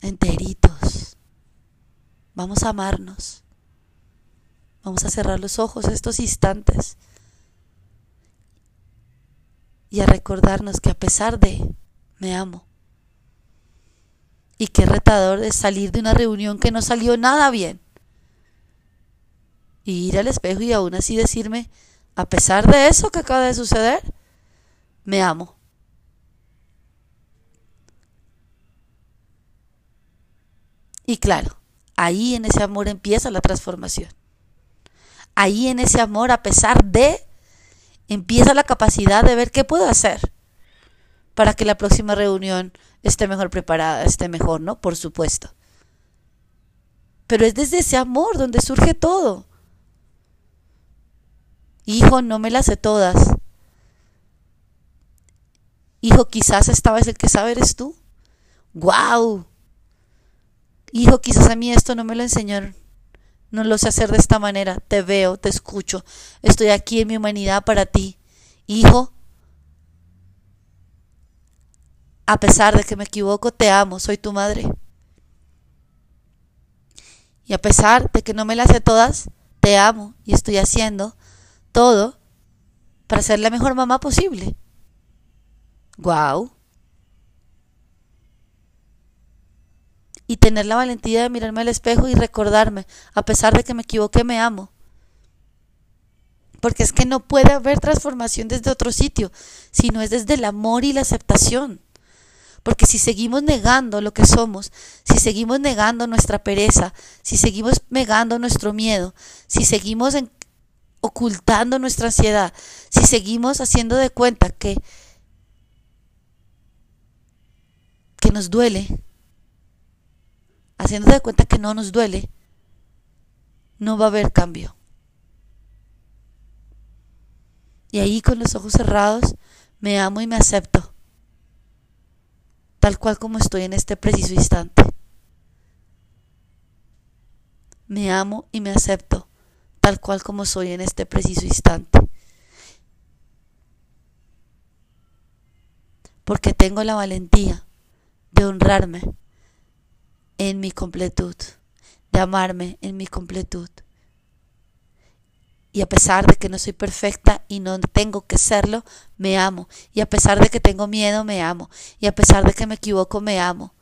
enteritos. Vamos a amarnos. Vamos a cerrar los ojos estos instantes y a recordarnos que a pesar de me amo y qué retador es salir de una reunión que no salió nada bien y ir al espejo y aún así decirme a pesar de eso que acaba de suceder me amo. Y claro, ahí en ese amor empieza la transformación. Ahí en ese amor, a pesar de, empieza la capacidad de ver qué puedo hacer para que la próxima reunión esté mejor preparada, esté mejor, ¿no? Por supuesto. Pero es desde ese amor donde surge todo. Hijo, no me las sé todas, Hijo, quizás esta vez el que sabe eres tú. ¡Guau! Hijo, quizás a mí esto no me lo enseñaron. No lo sé hacer de esta manera. Te veo, te escucho. Estoy aquí en mi humanidad para ti. Hijo, a pesar de que me equivoco, te amo. Soy tu madre. Y a pesar de que no me las sé todas, te amo y estoy haciendo todo para ser la mejor mamá posible. Wow. Y tener la valentía de mirarme al espejo y recordarme, a pesar de que me equivoqué, me amo. Porque es que no puede haber transformación desde otro sitio, sino es desde el amor y la aceptación. Porque si seguimos negando lo que somos, si seguimos negando nuestra pereza, si seguimos negando nuestro miedo, si seguimos ocultando nuestra ansiedad, si seguimos haciendo de cuenta que que nos duele, haciéndose de cuenta que no nos duele, no va a haber cambio. Y ahí con los ojos cerrados me amo y me acepto, tal cual como estoy en este preciso instante. Me amo y me acepto, tal cual como soy en este preciso instante. Porque tengo la valentía de honrarme en mi completud, de amarme en mi completud. Y a pesar de que no soy perfecta y no tengo que serlo, me amo. Y a pesar de que tengo miedo, me amo. Y a pesar de que me equivoco, me amo.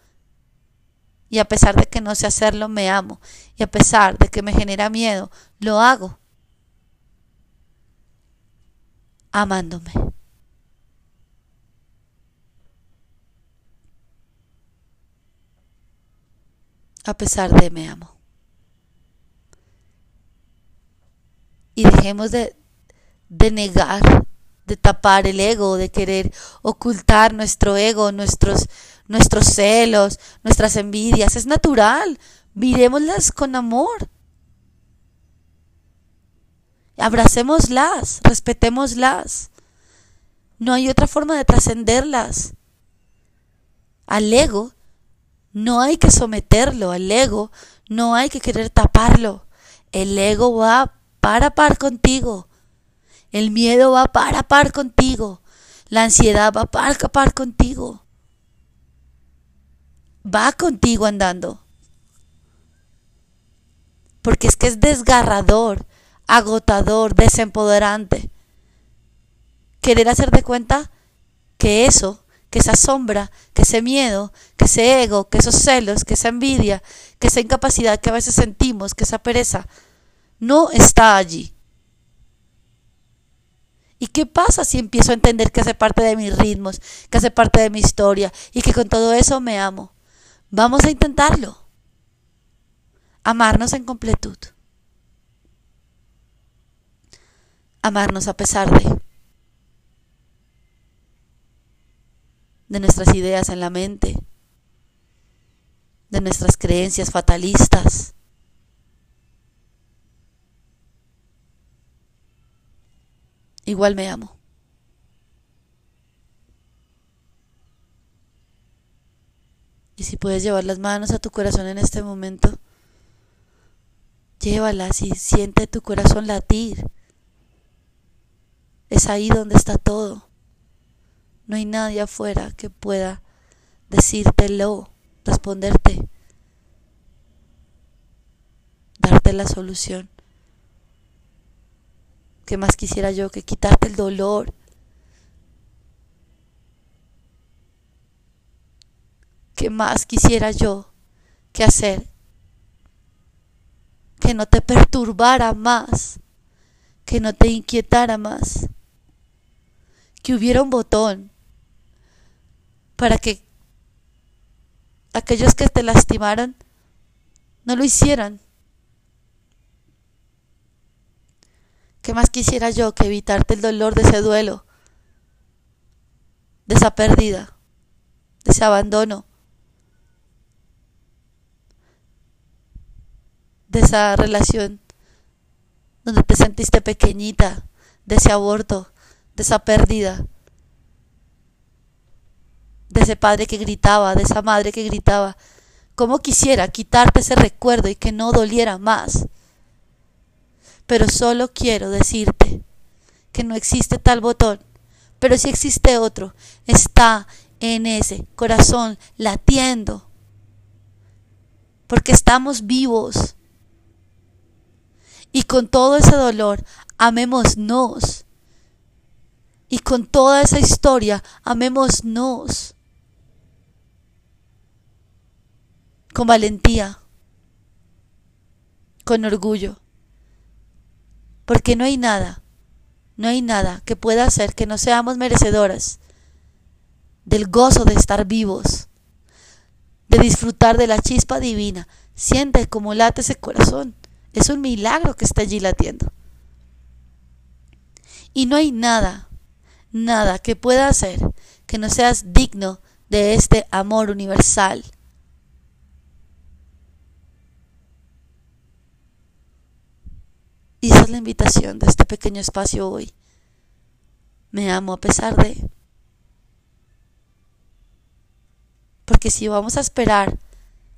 Y a pesar de que no sé hacerlo, me amo. Y a pesar de que me genera miedo, lo hago. Amándome. A pesar de me amo. Y dejemos de, de negar, de tapar el ego, de querer ocultar nuestro ego, nuestros, nuestros celos, nuestras envidias. Es natural. Miremoslas con amor. Abracémoslas, respetémoslas. No hay otra forma de trascenderlas. Al ego no hay que someterlo, al ego no hay que querer taparlo. El ego va para par contigo. El miedo va para par contigo. La ansiedad va para par contigo. Va contigo andando. Porque es que es desgarrador, agotador, desempoderante. Querer hacer de cuenta que eso, que esa sombra, que ese miedo, que ese ego, que esos celos, que esa envidia, que esa incapacidad que a veces sentimos, que esa pereza, no está allí. ¿Y qué pasa si empiezo a entender que hace parte de mis ritmos, que hace parte de mi historia y que con todo eso me amo? Vamos a intentarlo. Amarnos en completud. Amarnos a pesar de. De nuestras ideas en la mente. De nuestras creencias fatalistas igual me amo. Y si puedes llevar las manos a tu corazón en este momento, llévalas y siente tu corazón latir. Es ahí donde está todo. No hay nadie afuera que pueda decírtelo, responderte, darte la solución. ¿Qué más quisiera yo que quitarte el dolor? ¿Qué más quisiera yo que hacer? Que no te perturbara más, que no te inquietara más, que hubiera un botón para que aquellos que te lastimaron no lo hicieran. ¿Qué más quisiera yo que evitarte el dolor de ese duelo, de esa pérdida, de ese abandono, de esa relación donde te sentiste pequeñita, de ese aborto, de esa pérdida, de ese padre que gritaba, de esa madre que gritaba. ¿Cómo quisiera quitarte ese recuerdo y que no doliera más? pero solo quiero decirte que no existe tal botón, pero si existe otro, está en ese corazón latiendo, porque estamos vivos. Y con todo ese dolor, amémonos. Y con toda esa historia, amémonos. Con valentía, con orgullo porque no hay nada, no hay nada que pueda hacer que no seamos merecedoras del gozo de estar vivos, de disfrutar de la chispa divina. Siente cómo late ese corazón. Es un milagro que está allí latiendo. Y no hay nada, nada que pueda hacer que no seas digno de este amor universal Y es la invitación de este pequeño espacio hoy. Me amo a pesar de... Porque si vamos a esperar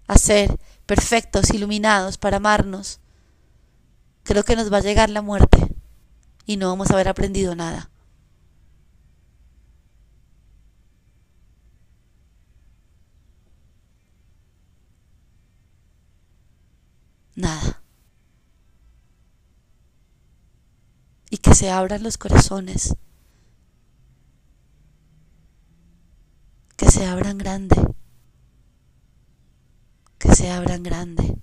a ser perfectos, iluminados para amarnos, creo que nos va a llegar la muerte y no vamos a haber aprendido nada. Nada. Y que se abran los corazones, que se abran grande, que se abran grande.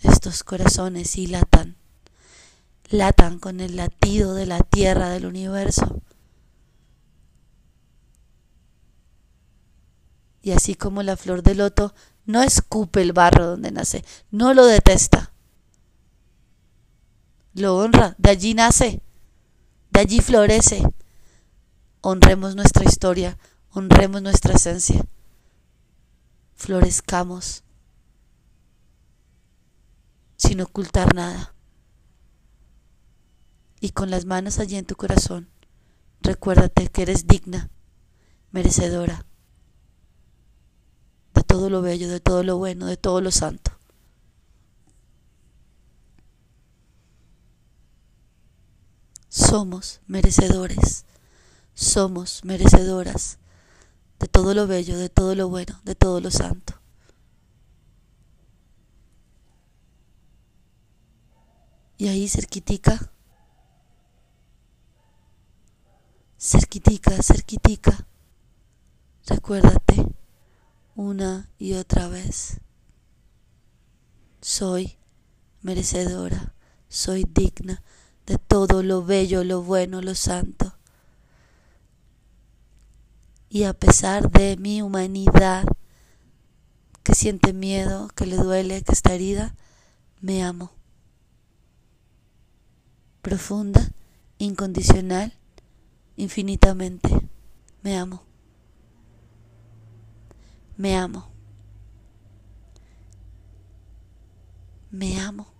Estos corazones y latan, latan con el latido de la tierra del universo. Y así como la flor de loto no escupe el barro donde nace, no lo detesta, lo honra, de allí nace, de allí florece, honremos nuestra historia, honremos nuestra esencia, florezcamos sin ocultar nada. Y con las manos allí en tu corazón, recuérdate que eres digna, merecedora de todo lo bello, de todo lo bueno, de todo lo santo. Somos merecedores, somos merecedoras de todo lo bello, de todo lo bueno, de todo lo santo. Y ahí cerquitica, cerquitica, cerquitica, recuérdate una y otra vez. Soy merecedora, soy digna de todo lo bello, lo bueno, lo santo. Y a pesar de mi humanidad, que siente miedo, que le duele, que está herida, me amo. Profunda, incondicional, infinitamente, me amo. Me amo. Me amo.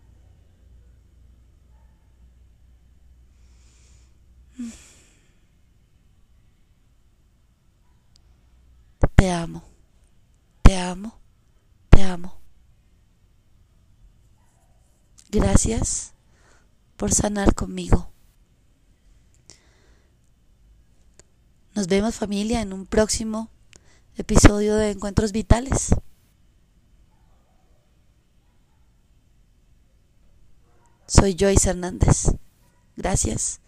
Te amo, te amo, te amo. Gracias por sanar conmigo. Nos vemos familia en un próximo episodio de Encuentros Vitales. Soy Joyce Hernández. Gracias.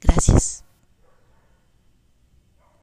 Gracias.